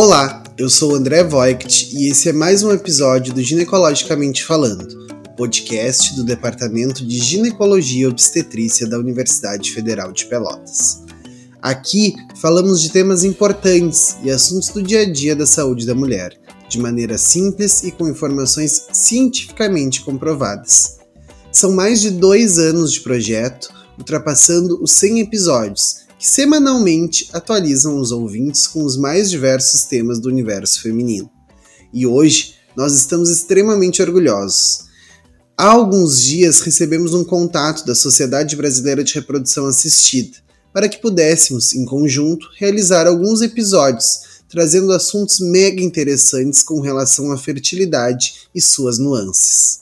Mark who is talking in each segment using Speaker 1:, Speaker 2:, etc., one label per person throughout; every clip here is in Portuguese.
Speaker 1: Olá, eu sou André Voigt e esse é mais um episódio do Ginecologicamente Falando, podcast do Departamento de Ginecologia e Obstetrícia da Universidade Federal de Pelotas. Aqui falamos de temas importantes e assuntos do dia a dia da saúde da mulher, de maneira simples e com informações cientificamente comprovadas. São mais de dois anos de projeto, ultrapassando os 100 episódios que semanalmente atualizam os ouvintes com os mais diversos temas do universo feminino. E hoje nós estamos extremamente orgulhosos. Há alguns dias recebemos um contato da Sociedade Brasileira de Reprodução Assistida para que pudéssemos, em conjunto, realizar alguns episódios trazendo assuntos mega interessantes com relação à fertilidade e suas nuances.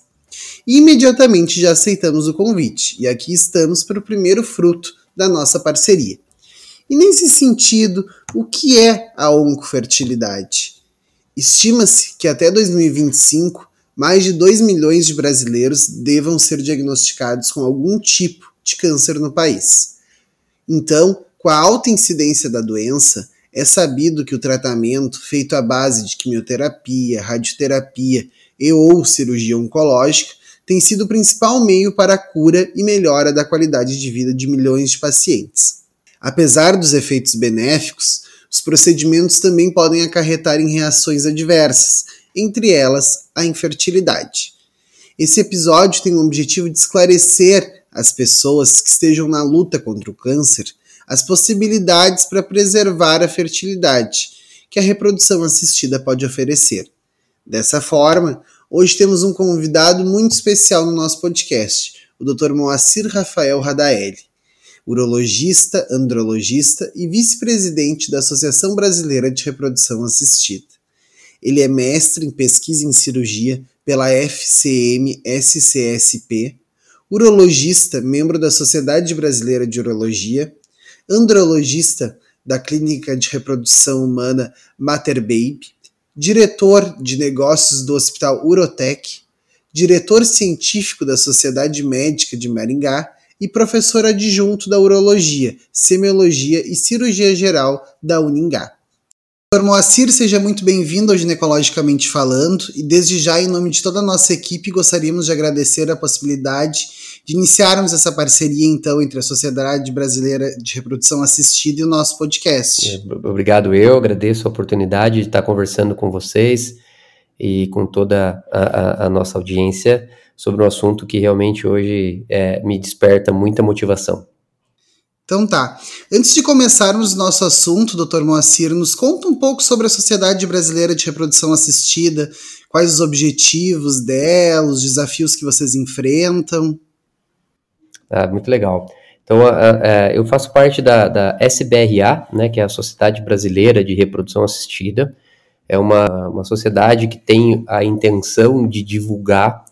Speaker 1: E imediatamente já aceitamos o convite e aqui estamos para o primeiro fruto da nossa parceria. E nesse sentido, o que é a oncofertilidade? Estima-se que até 2025, mais de 2 milhões de brasileiros devam ser diagnosticados com algum tipo de câncer no país. Então, com a alta incidência da doença, é sabido que o tratamento feito à base de quimioterapia, radioterapia e ou cirurgia oncológica tem sido o principal meio para a cura e melhora da qualidade de vida de milhões de pacientes. Apesar dos efeitos benéficos, os procedimentos também podem acarretar em reações adversas, entre elas a infertilidade. Esse episódio tem o objetivo de esclarecer às pessoas que estejam na luta contra o câncer as possibilidades para preservar a fertilidade que a reprodução assistida pode oferecer. Dessa forma, hoje temos um convidado muito especial no nosso podcast, o Dr. Moacir Rafael Radaeli urologista, andrologista e vice-presidente da Associação Brasileira de Reprodução Assistida. Ele é mestre em pesquisa em cirurgia pela FCM-SCSP, urologista, membro da Sociedade Brasileira de Urologia, andrologista da Clínica de Reprodução Humana Mater Baby, diretor de negócios do Hospital Urotec, diretor científico da Sociedade Médica de Maringá e professor adjunto da Urologia, Semiologia e Cirurgia Geral da Uningá. Dr. Moacir, seja muito bem-vindo ao Ginecologicamente Falando e desde já, em nome de toda a nossa equipe, gostaríamos de agradecer a possibilidade de iniciarmos essa parceria, então, entre a Sociedade Brasileira de Reprodução Assistida e o nosso podcast.
Speaker 2: É, obrigado, eu agradeço a oportunidade de estar conversando com vocês e com toda a, a, a nossa audiência sobre um assunto que realmente hoje é, me desperta muita motivação.
Speaker 1: Então tá. Antes de começarmos nosso assunto, Dr. Moacir, nos conta um pouco sobre a Sociedade Brasileira de Reprodução Assistida, quais os objetivos dela, os desafios que vocês enfrentam.
Speaker 2: Ah, muito legal. Então, eu faço parte da, da SBRA, né, que é a Sociedade Brasileira de Reprodução Assistida. É uma, uma sociedade que tem a intenção de divulgar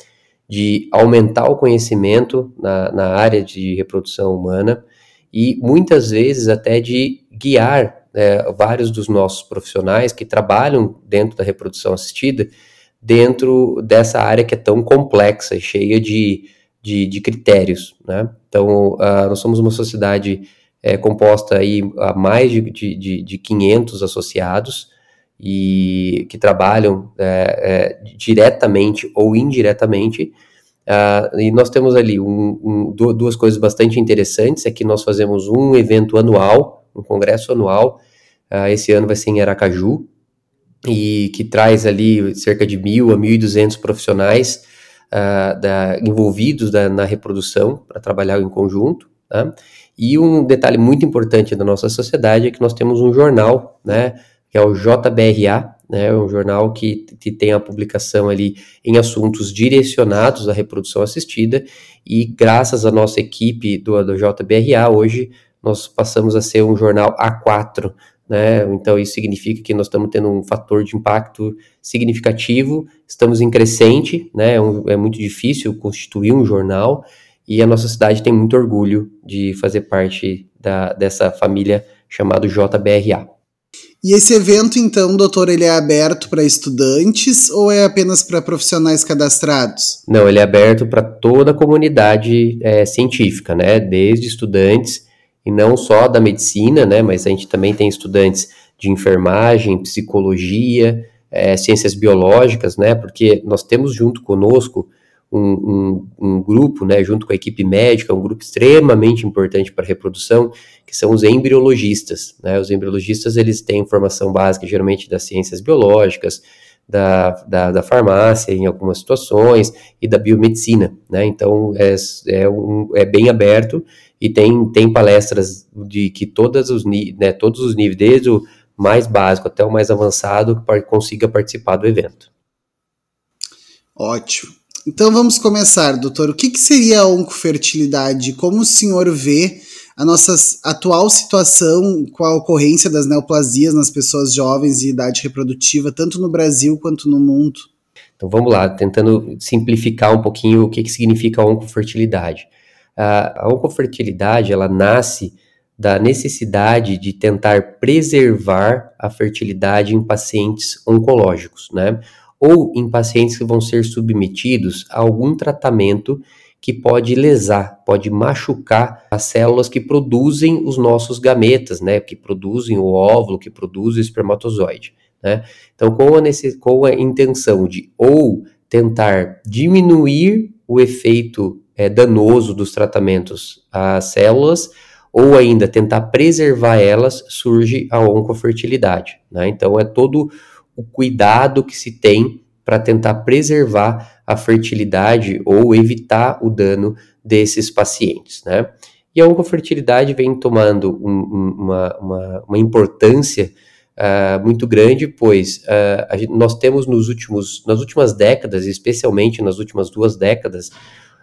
Speaker 2: de aumentar o conhecimento na, na área de reprodução humana e muitas vezes até de guiar é, vários dos nossos profissionais que trabalham dentro da reprodução assistida dentro dessa área que é tão complexa e cheia de, de, de critérios. Né? Então, uh, nós somos uma sociedade é, composta aí a mais de, de, de 500 associados, e que trabalham é, é, diretamente ou indiretamente. Uh, e nós temos ali um, um, duas coisas bastante interessantes: é que nós fazemos um evento anual, um congresso anual. Uh, esse ano vai ser em Aracaju, e que traz ali cerca de mil a mil e duzentos profissionais uh, da, envolvidos da, na reprodução para trabalhar em conjunto. Tá? E um detalhe muito importante da nossa sociedade é que nós temos um jornal, né? Que é o JBRA, né, um jornal que, que tem a publicação ali em assuntos direcionados à reprodução assistida, e graças à nossa equipe do, do JBRA, hoje nós passamos a ser um jornal A4, né, então isso significa que nós estamos tendo um fator de impacto significativo, estamos em crescente, né, é, um, é muito difícil constituir um jornal, e a nossa cidade tem muito orgulho de fazer parte da, dessa família chamada JBRA.
Speaker 1: E esse evento, então, doutor, ele é aberto para estudantes ou é apenas para profissionais cadastrados?
Speaker 2: Não, ele é aberto para toda a comunidade é, científica, né? Desde estudantes, e não só da medicina, né? Mas a gente também tem estudantes de enfermagem, psicologia, é, ciências biológicas, né? Porque nós temos junto conosco um, um, um, grupo, né, junto com a equipe médica, um grupo extremamente importante para a reprodução, que são os embriologistas. Né? Os embriologistas eles têm formação básica geralmente das ciências biológicas, da, da, da, farmácia em algumas situações e da biomedicina, né? Então é, é, um, é bem aberto e tem, tem palestras de que todas os, né, todos os níveis, desde o mais básico até o mais avançado, consiga participar do evento.
Speaker 1: Ótimo. Então vamos começar, doutor. O que, que seria a oncofertilidade? Como o senhor vê a nossa atual situação com a ocorrência das neoplasias nas pessoas jovens e idade reprodutiva, tanto no Brasil quanto no mundo?
Speaker 2: Então vamos lá, tentando simplificar um pouquinho o que, que significa a oncofertilidade. A, a oncofertilidade, ela nasce da necessidade de tentar preservar a fertilidade em pacientes oncológicos, né? Ou em pacientes que vão ser submetidos a algum tratamento que pode lesar, pode machucar as células que produzem os nossos gametas, né? Que produzem o óvulo, que produzem o espermatozoide, né? Então, com a, com a intenção de ou tentar diminuir o efeito é, danoso dos tratamentos às células, ou ainda tentar preservar elas, surge a oncofertilidade. Né? Então, é todo o cuidado que se tem para tentar preservar a fertilidade ou evitar o dano desses pacientes. Né? E a oncofertilidade vem tomando um, um, uma, uma, uma, importância uh, muito grande, pois uh, gente, nós temos nos últimos, nas últimas décadas, especialmente nas últimas duas décadas,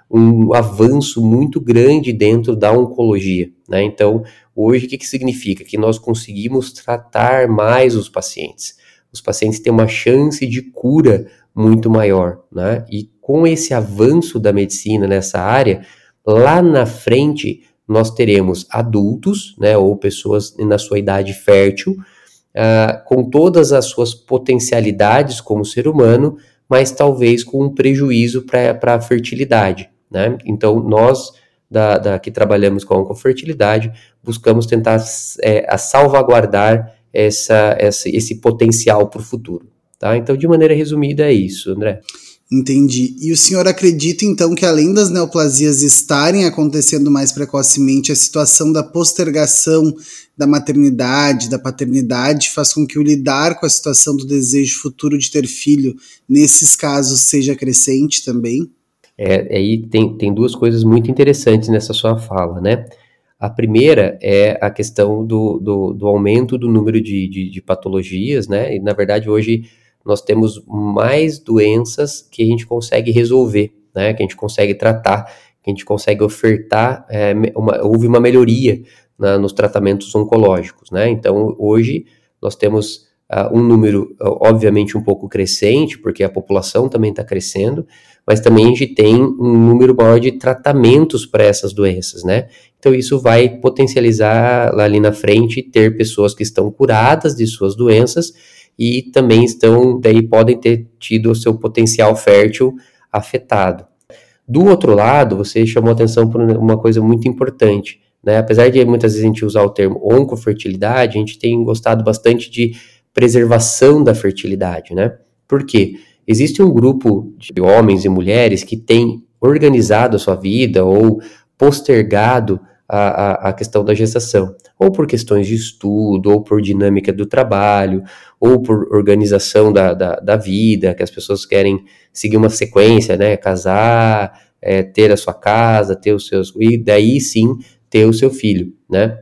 Speaker 2: um avanço muito grande dentro da oncologia. Né? Então, hoje, o que, que significa? Que nós conseguimos tratar mais os pacientes. Os pacientes têm uma chance de cura muito maior. Né? E com esse avanço da medicina nessa área, lá na frente, nós teremos adultos, né, ou pessoas na sua idade fértil, uh, com todas as suas potencialidades como ser humano, mas talvez com um prejuízo para a fertilidade. Né? Então, nós da, da, que trabalhamos com a oncofertilidade buscamos tentar é, salvaguardar essa, essa, esse potencial para o futuro. Tá? Então, de maneira resumida, é isso, André.
Speaker 1: Entendi. E o senhor acredita então que além das neoplasias estarem acontecendo mais precocemente, a situação da postergação da maternidade, da paternidade, faz com que o lidar com a situação do desejo futuro de ter filho, nesses casos, seja crescente também?
Speaker 2: É, aí tem, tem duas coisas muito interessantes nessa sua fala, né? A primeira é a questão do, do, do aumento do número de, de, de, patologias, né? E na verdade hoje nós temos mais doenças que a gente consegue resolver, né? Que a gente consegue tratar, que a gente consegue ofertar. É, uma, houve uma melhoria nos tratamentos oncológicos, né? Então hoje nós temos uh, um número, obviamente, um pouco crescente, porque a população também está crescendo, mas também a gente tem um número maior de tratamentos para essas doenças, né? Então isso vai potencializar lá ali na frente ter pessoas que estão curadas de suas doenças e também estão, daí podem ter tido o seu potencial fértil afetado. Do outro lado, você chamou atenção por uma coisa muito importante, né? Apesar de muitas vezes a gente usar o termo oncofertilidade, a gente tem gostado bastante de preservação da fertilidade, né? Por quê? Existe um grupo de homens e mulheres que têm organizado a sua vida ou postergado a, a, a, questão da gestação, ou por questões de estudo, ou por dinâmica do trabalho, ou por organização da, da, da vida, que as pessoas querem seguir uma sequência, né? Casar, é, ter a sua casa, ter os seus. e daí sim ter o seu filho, né?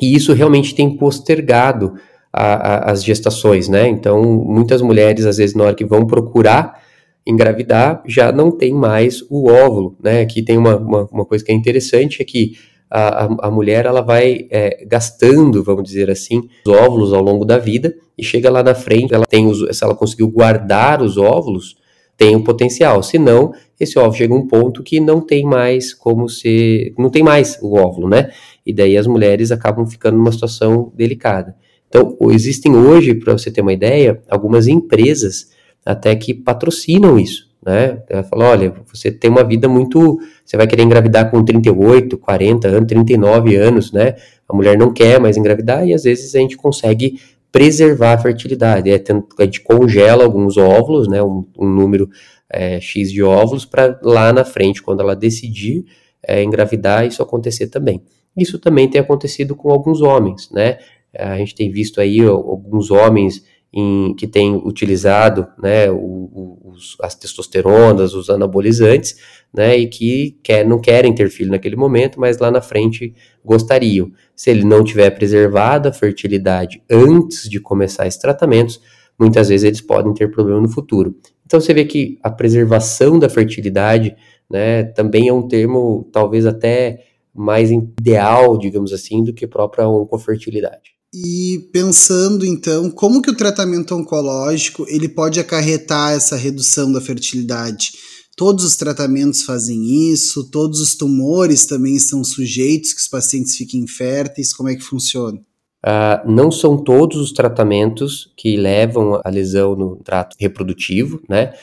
Speaker 2: E isso realmente tem postergado a, as gestações, né? Então, muitas mulheres, às vezes, na hora que vão procurar engravidar, já não tem mais o óvulo, né? Aqui tem uma, uma, uma coisa que é interessante, é que a, a, a mulher, ela vai é, gastando, vamos dizer assim, os óvulos ao longo da vida, e chega lá na frente, ela tem os, se ela conseguiu guardar os óvulos, tem o potencial, senão esse óvulo chega a um ponto que não tem mais como ser, não tem mais o óvulo, né? E daí as mulheres acabam ficando numa situação delicada. Então, existem hoje, para você ter uma ideia, algumas empresas até que patrocinam isso, né? Ela fala, olha, você tem uma vida muito, você vai querer engravidar com 38, 40 anos, 39 anos, né? A mulher não quer mais engravidar e às vezes a gente consegue preservar a fertilidade. É, a gente congela alguns óvulos, né, um, um número é, X de óvulos, para lá na frente, quando ela decidir é, engravidar, isso acontecer também. Isso também tem acontecido com alguns homens, né? A gente tem visto aí alguns homens em, que têm utilizado né, os, as testosteronas, os anabolizantes, né, e que quer, não querem ter filho naquele momento, mas lá na frente gostariam. Se ele não tiver preservado a fertilidade antes de começar esses tratamentos, muitas vezes eles podem ter problema no futuro. Então você vê que a preservação da fertilidade né, também é um termo talvez até mais ideal, digamos assim, do que própria oncofertilidade.
Speaker 1: E pensando então, como que o tratamento oncológico ele pode acarretar essa redução da fertilidade? Todos os tratamentos fazem isso, todos os tumores também estão sujeitos que os pacientes fiquem inférteis, como é que funciona?
Speaker 2: Uh, não são todos os tratamentos que levam a lesão no trato reprodutivo, né?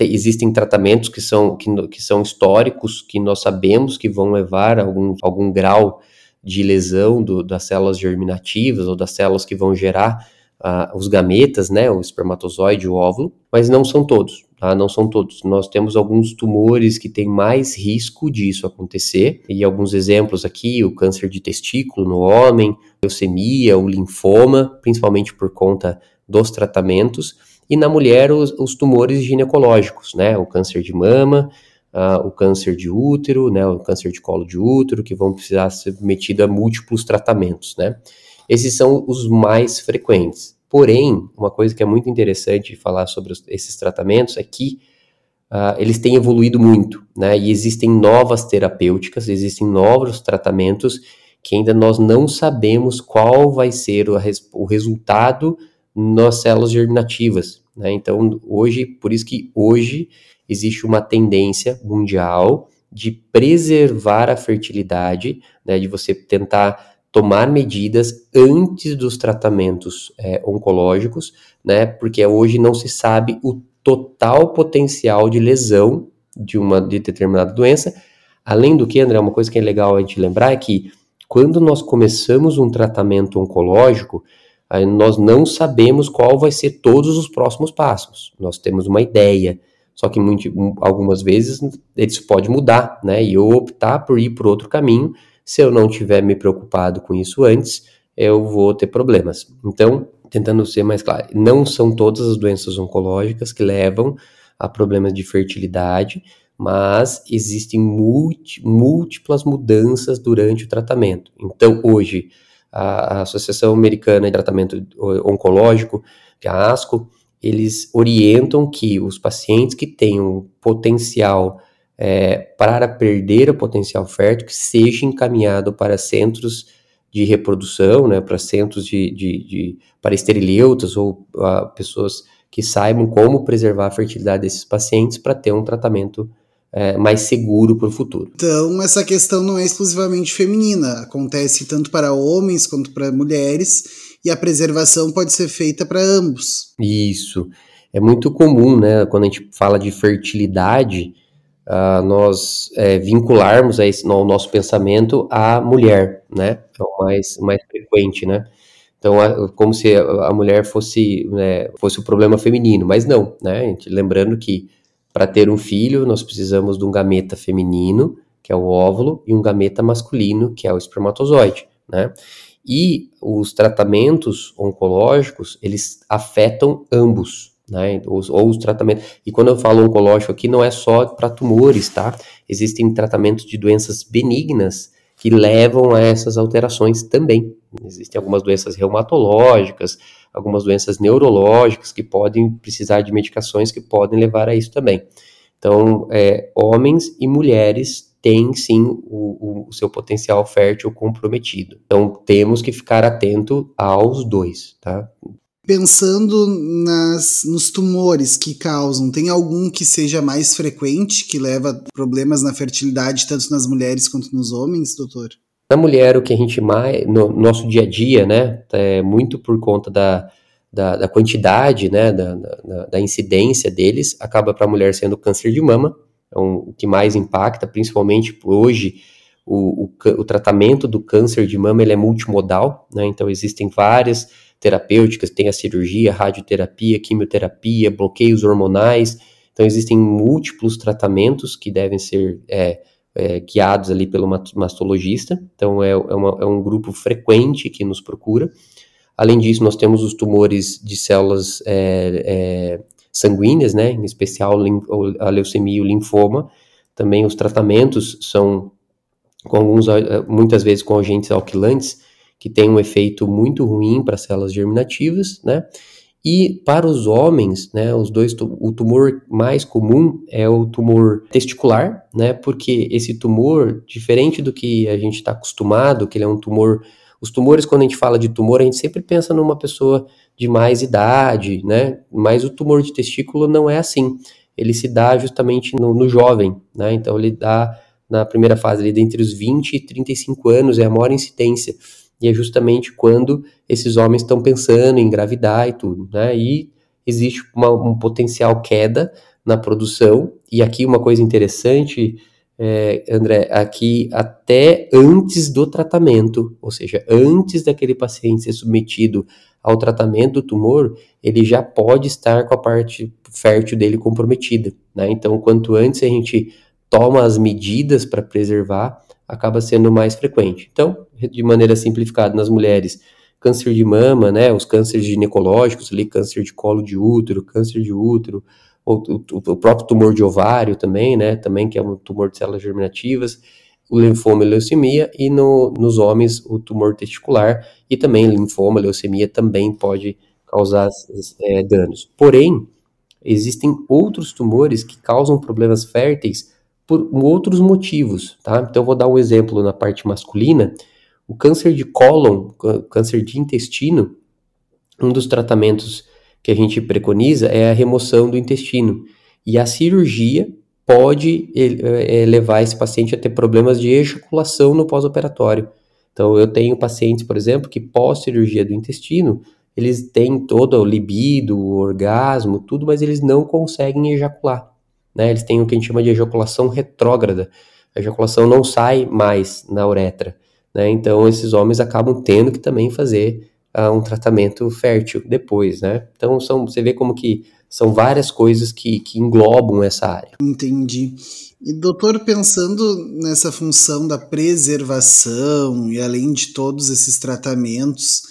Speaker 2: Existem tratamentos que são, que, que são históricos, que nós sabemos que vão levar algum, algum grau de lesão do, das células germinativas ou das células que vão gerar uh, os gametas, né, o espermatozoide, o óvulo, mas não são todos, tá? Não são todos. Nós temos alguns tumores que têm mais risco disso acontecer, e alguns exemplos aqui, o câncer de testículo no homem, leucemia, o linfoma, principalmente por conta dos tratamentos, e na mulher os, os tumores ginecológicos, né, o câncer de mama, uh, o câncer de útero, né, o câncer de colo de útero, que vão precisar ser submetidos a múltiplos tratamentos, né. Esses são os mais frequentes. Porém, uma coisa que é muito interessante falar sobre os, esses tratamentos é que uh, eles têm evoluído muito, né, e existem novas terapêuticas, existem novos tratamentos que ainda nós não sabemos qual vai ser o, o resultado nas células germinativas, né? Então, hoje, por isso que hoje existe uma tendência mundial de preservar a fertilidade, né, de você tentar tomar medidas antes dos tratamentos é, oncológicos, né, porque hoje não se sabe o total potencial de lesão de uma de determinada doença. Além do que, André, uma coisa que é legal a gente lembrar é que quando nós começamos um tratamento oncológico, nós não sabemos qual vai ser todos os próximos passos. Nós temos uma ideia, só que muito, algumas vezes isso pode mudar, né? E eu optar por ir por outro caminho, se eu não tiver me preocupado com isso antes, eu vou ter problemas. Então, tentando ser mais claro, não são todas as doenças oncológicas que levam a problemas de fertilidade, mas existem múltiplas mudanças durante o tratamento. Então, hoje, a, Associação Americana de Tratamento Oncológico, que é a ASCO, eles orientam que os pacientes que tenham potencial é, para perder o potencial fértil, que seja encaminhado para centros de reprodução, né, para centros de, de, de para esterileutas ou uh, pessoas que saibam como preservar a fertilidade desses pacientes para ter um tratamento é, mais seguro para o futuro.
Speaker 1: Então, essa questão não é exclusivamente feminina, acontece tanto para homens quanto para mulheres e a preservação pode ser feita para ambos.
Speaker 2: Isso. É muito comum, né, quando a gente fala de fertilidade, uh, nós é, vincularmos a no nosso pensamento a mulher, né? É o mais, mais frequente, né? Então, é como se a mulher fosse, né, fosse o problema feminino, mas não, né? Gente, lembrando que para ter um filho, nós precisamos de um gameta feminino, que é o óvulo, e um gameta masculino, que é o espermatozoide, né? E os tratamentos oncológicos, eles afetam ambos, né? Os, ou os tratamentos. E quando eu falo oncológico aqui, não é só para tumores, tá? Existem tratamentos de doenças benignas que levam a essas alterações também. Existem algumas doenças reumatológicas, algumas doenças neurológicas que podem precisar de medicações que podem levar a isso também. Então, é, homens e mulheres tem sim o, o, seu potencial fértil comprometido. Então temos que ficar atento aos dois, tá?
Speaker 1: Pensando nas, nos tumores que causam, tem algum que seja mais frequente, que leva problemas na fertilidade, tanto nas mulheres quanto nos homens, doutor?
Speaker 2: Na mulher, o que a gente mais, no nosso dia a dia, né, é muito por conta da, da, da quantidade, né, da, da, da incidência deles, acaba para a mulher sendo câncer de mama, então, o que mais impacta, principalmente hoje, o, o, o, tratamento do câncer de mama ele é multimodal, né? Então existem várias terapêuticas, tem a cirurgia, radioterapia, quimioterapia, bloqueios hormonais. Então, existem múltiplos tratamentos que devem ser é, é, guiados ali pelo mastologista. Então, é, é, uma, é um grupo frequente que nos procura. Além disso, nós temos os tumores de células é, é, sanguíneas, né, em especial a leucemia e o linfoma. Também os tratamentos são com alguns, muitas vezes com agentes alquilantes, que tem um efeito muito ruim para células germinativas, né? E para os homens, né, os dois, o tumor mais comum é o tumor testicular, né, porque esse tumor, diferente do que a gente está acostumado, que ele é um tumor, os tumores quando a gente fala de tumor, a gente sempre pensa numa pessoa de mais idade, né, mas o tumor de testículo não é assim, ele se dá justamente no, no jovem, né, então ele dá na primeira fase ali, entre os 20 e 35 anos, é a maior incidência, e é justamente quando esses homens estão pensando em engravidar e tudo, né? E existe uma, um potencial queda na produção. E aqui uma coisa interessante, é, André, aqui até antes do tratamento, ou seja, antes daquele paciente ser submetido ao tratamento do tumor, ele já pode estar com a parte fértil dele comprometida, né? Então, quanto antes a gente toma as medidas para preservar, acaba sendo mais frequente. Então, de maneira simplificada, nas mulheres, câncer de mama, né, os cânceres ginecológicos, ali, câncer de colo de útero, câncer de útero, o, o, próprio tumor de ovário também, né, também que é um tumor de células germinativas, o linfoma e leucemia, e no, nos homens o tumor testicular, e também linfoma, leucemia também pode causar é, danos. Porém, existem outros tumores que causam problemas férteis por outros motivos, tá? Então, vou dar um exemplo na parte masculina. O câncer de cólon, câncer de intestino, um dos tratamentos que a gente preconiza é a remoção do intestino. E a cirurgia pode é, levar esse paciente a ter problemas de ejaculação no pós-operatório. Então, eu tenho pacientes, por exemplo, que pós-cirurgia do intestino, eles têm todo o libido, o orgasmo, tudo, mas eles não conseguem ejacular né? Eles têm o que a gente chama de ejaculação retrógrada. A ejaculação não sai mais na uretra, né? Então esses homens acabam tendo que também fazer uh, um tratamento fértil depois, né? Então são, você vê como que são várias coisas que, que englobam essa área.
Speaker 1: Entendi. E doutor, pensando nessa função da preservação e além de todos esses tratamentos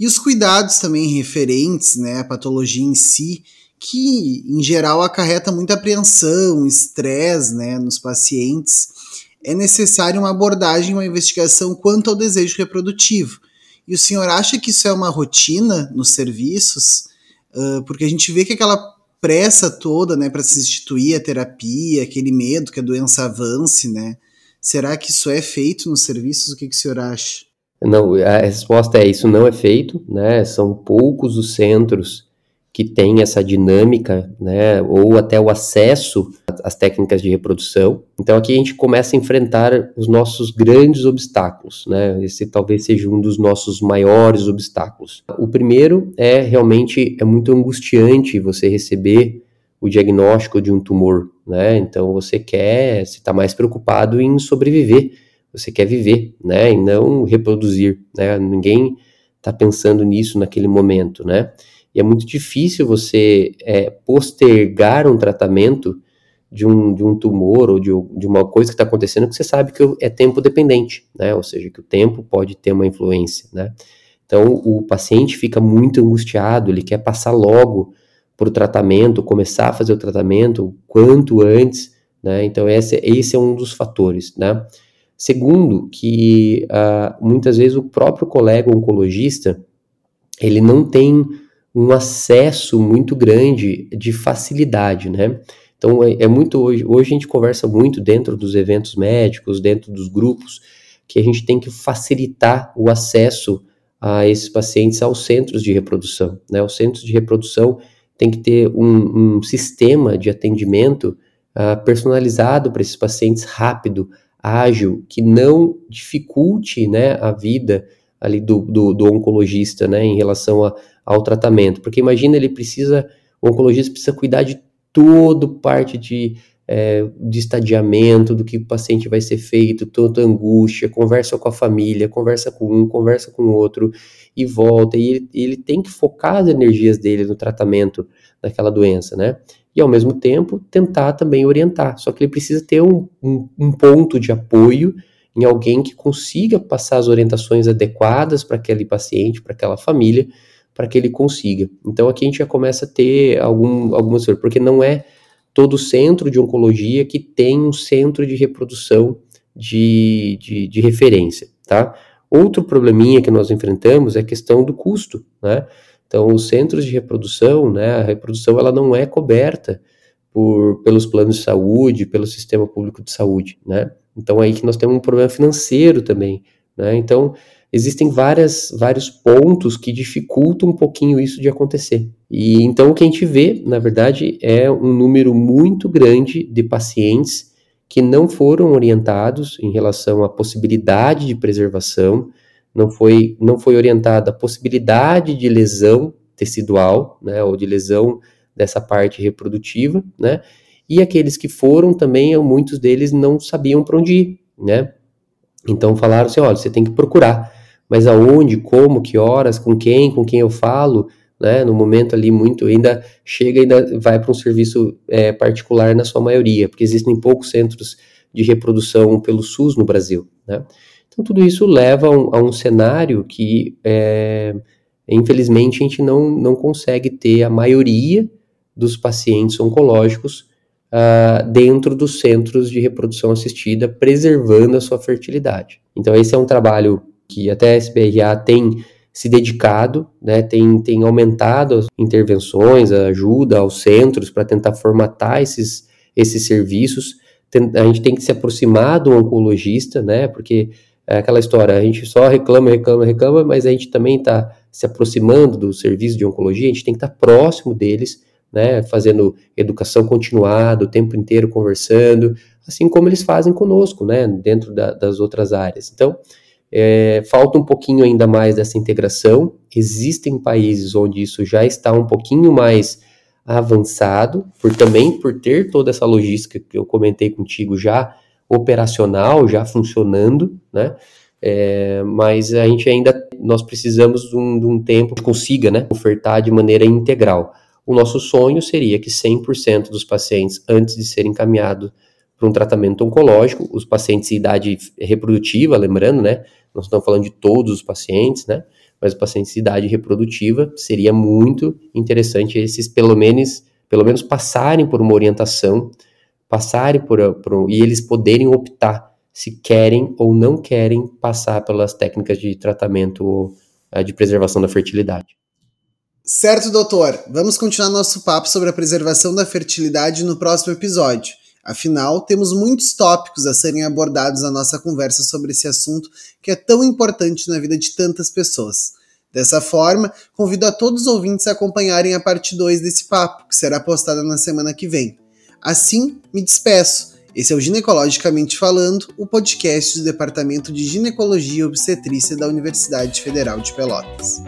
Speaker 1: e os cuidados também referentes, né, à patologia em si, que em geral acarreta muita apreensão, estresse né, nos pacientes, é necessário uma abordagem, uma investigação quanto ao desejo reprodutivo. E o senhor acha que isso é uma rotina nos serviços? Uh, porque a gente vê que aquela pressa toda né, para se instituir a terapia, aquele medo que a doença avance, né? Será que isso é feito nos serviços? O que, que o senhor acha?
Speaker 2: Não, a resposta é isso não é feito, né? São poucos os centros que tem essa dinâmica, né, ou até o acesso às técnicas de reprodução. Então aqui a gente começa a enfrentar os nossos grandes obstáculos, né? Esse talvez seja um dos nossos maiores obstáculos. O primeiro é realmente é muito angustiante você receber o diagnóstico de um tumor, né? Então você quer, você está mais preocupado em sobreviver, você quer viver, né? E não reproduzir, né? Ninguém está pensando nisso naquele momento, né? E é muito difícil você é, postergar um tratamento de um, de um tumor ou de, de uma coisa que está acontecendo que você sabe que é tempo dependente, né? Ou seja, que o tempo pode ter uma influência, né? Então, o paciente fica muito angustiado, ele quer passar logo para o tratamento, começar a fazer o tratamento quanto antes, né? Então, esse, esse é um dos fatores, né? Segundo, que uh, muitas vezes o próprio colega oncologista, ele não tem um acesso muito grande de facilidade, né? Então é, é, muito hoje, hoje a gente conversa muito dentro dos eventos médicos, dentro dos grupos, que a gente tem que facilitar o acesso a esses pacientes aos centros de reprodução, né? Os centros de reprodução tem que ter um, um sistema de atendimento uh, personalizado para esses pacientes rápido, ágil, que não dificulte, né, a vida ali do, do, do oncologista, né, em relação a ao tratamento. Porque imagina, ele precisa, o oncologista precisa cuidar de todo parte de é, de estadiamento, do que o paciente vai ser feito, toda angústia, conversa com a família, conversa com um, conversa com o outro e volta. E ele, ele tem que focar as energias dele no tratamento daquela doença, né? E ao mesmo tempo tentar também orientar. Só que ele precisa ter um, um, um ponto de apoio em alguém que consiga passar as orientações adequadas para aquele paciente, para aquela família, para que ele consiga. Então aqui a gente já começa a ter algum, algumas coisas, porque não é todo centro de oncologia que tem um centro de reprodução de, de, de referência, tá? Outro probleminha que nós enfrentamos é a questão do custo, né? Então, os centros de reprodução, né, a reprodução ela não é coberta por, pelos planos de saúde, pelo sistema público de saúde, né? Então, aí que nós temos um problema financeiro também, né? Então, existem várias, vários pontos que dificultam um pouquinho isso de acontecer. E então o que a gente vê, na verdade, é um número muito grande de pacientes que não foram orientados em relação à possibilidade de preservação, não foi, não foi orientada a possibilidade de lesão tecidual, né, ou de lesão dessa parte reprodutiva, né, e aqueles que foram também, muitos deles não sabiam para onde ir, né, então falaram assim, olha, você tem que procurar, mas aonde, como, que horas, com quem, com quem eu falo, né, no momento ali muito, ainda chega ainda vai para um serviço é, particular na sua maioria, porque existem poucos centros de reprodução pelo SUS no Brasil, né. Então tudo isso leva a um, a um cenário que, é, infelizmente, a gente não, não consegue ter a maioria dos pacientes oncológicos uh, dentro dos centros de reprodução assistida, preservando a sua fertilidade. Então esse é um trabalho que até a SBRA tem se dedicado, né, tem, tem aumentado as intervenções, a ajuda aos centros para tentar formatar esses, esses serviços. Tem, a gente tem que se aproximar do oncologista, né, porque é aquela história, a gente só reclama, reclama, reclama, mas a gente também está se aproximando do serviço de oncologia, a gente tem que estar tá próximo deles, né, fazendo educação continuada, o tempo inteiro conversando, assim como eles fazem conosco, né, dentro da, das outras áreas. Então, é, falta um pouquinho ainda mais dessa integração. Existem países onde isso já está um pouquinho mais avançado, por também por ter toda essa logística que eu comentei contigo já operacional, já funcionando, né? É, mas a gente ainda nós precisamos de um, de um tempo que consiga, né, ofertar de maneira integral. O nosso sonho seria que 100% dos pacientes, antes de serem encaminhados para um tratamento oncológico, os pacientes de idade reprodutiva, lembrando, né, nós estamos falando de todos os pacientes, né? Mas pacientes de idade reprodutiva seria muito interessante esses pelo menos, pelo menos passarem por uma orientação, passarem por, por e eles poderem optar se querem ou não querem passar pelas técnicas de tratamento eh, de preservação da fertilidade.
Speaker 1: Certo, doutor. Vamos continuar nosso papo sobre a preservação da fertilidade no próximo episódio. Afinal, temos muitos tópicos a serem abordados na nossa conversa sobre esse assunto que é tão importante na vida de tantas pessoas. Dessa forma, convido a todos os ouvintes a acompanharem a parte 2 desse papo, que será postada na semana que vem. Assim, me despeço. Esse é o Ginecologicamente Falando, o podcast do Departamento de Ginecologia e Obstetrícia da Universidade Federal de Pelotas.